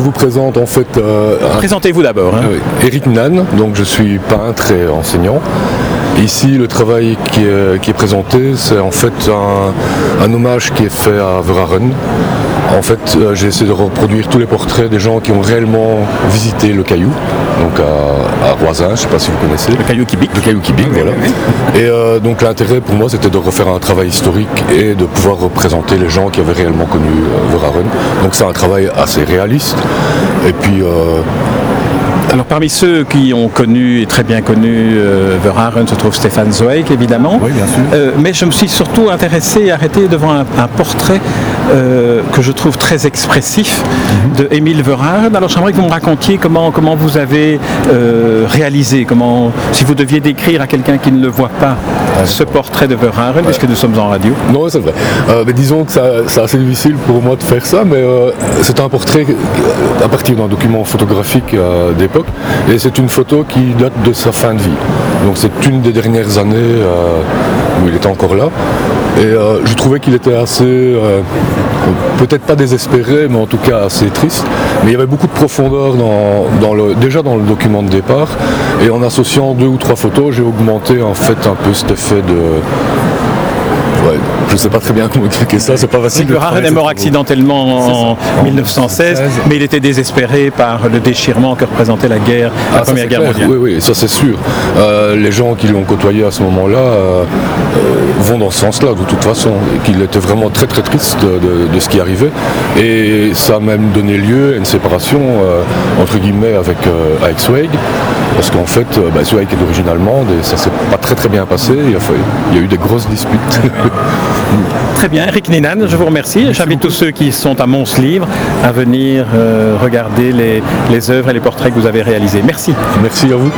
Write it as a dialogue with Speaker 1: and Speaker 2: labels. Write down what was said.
Speaker 1: vous présente en fait...
Speaker 2: Euh, Présentez-vous d'abord. Hein.
Speaker 1: Eric Nan, donc je suis peintre et enseignant. Ici, le travail qui est, présenté, c'est en fait un, hommage qui est fait à Veraren. En fait, euh, j'ai essayé de reproduire tous les portraits des gens qui ont réellement visité le caillou, donc à, Roisin, je ne sais pas si vous connaissez.
Speaker 2: Le caillou Kibik.
Speaker 1: Le caillou Kibik, voilà. Et euh, donc l'intérêt pour moi, c'était de refaire un travail historique et de pouvoir représenter les gens qui avaient réellement connu euh, Donc c'est un travail assez réaliste. Et puis
Speaker 2: alors parmi ceux qui ont connu et très bien connu euh, Verhaeren se trouve Stéphane Zweig évidemment.
Speaker 1: Oui, bien sûr.
Speaker 2: Euh, mais je me suis surtout intéressé et arrêté devant un, portrait euh, que je trouve très expressif mhm. de Émile Verhaeren. Alors j'aimerais que vous me racontiez comment, comment vous avez réalisé, comment, si vous deviez décrire à quelqu'un qui ne le voit pas ce portrait de Verhaeren, puisque nous sommes en radio.
Speaker 1: Non, c'est vrai. mais disons que c'est assez difficile pour moi de faire ça, mais c'est un portrait à partir d'un document photographique d'époque et c'est une photo qui date de sa fin de vie. Donc c'est une des dernières années euh, où il était encore là. Et euh, je trouvais qu'il était assez, euh, peut-être pas désespéré, mais en tout cas assez triste. Mais il y avait beaucoup de profondeur dans, déjà dans le document de départ. Et en associant deux ou trois photos, j'ai augmenté en fait un peu cet effet de, je ne sais pas très bien comment expliquer ça, c'est pas facile.
Speaker 2: Raren est mort accidentellement en, 1916, mais il était désespéré par le déchirement que représentait la guerre, la ah, Première Guerre mondiale.
Speaker 1: Oui, oui, ça c'est sûr. Euh, les gens qui l'ont côtoyé à ce moment-là euh, euh, vont dans ce sens-là, de toute façon, qu'il était vraiment très très triste de, ce qui arrivait. Et ça a même donné lieu à une séparation, entre guillemets, avec, avec Zweig, parce qu'en fait, bah, Zweig est d'origine allemande et ça s'est pas très très bien passé. Il y a, il y a eu des grosses disputes.
Speaker 2: Très bien, Eric Ninan, je vous remercie. J'invite tous ceux qui sont à Mons Livre à venir euh, regarder les, œuvres et les portraits que vous avez réalisés. Merci.
Speaker 1: Merci à vous.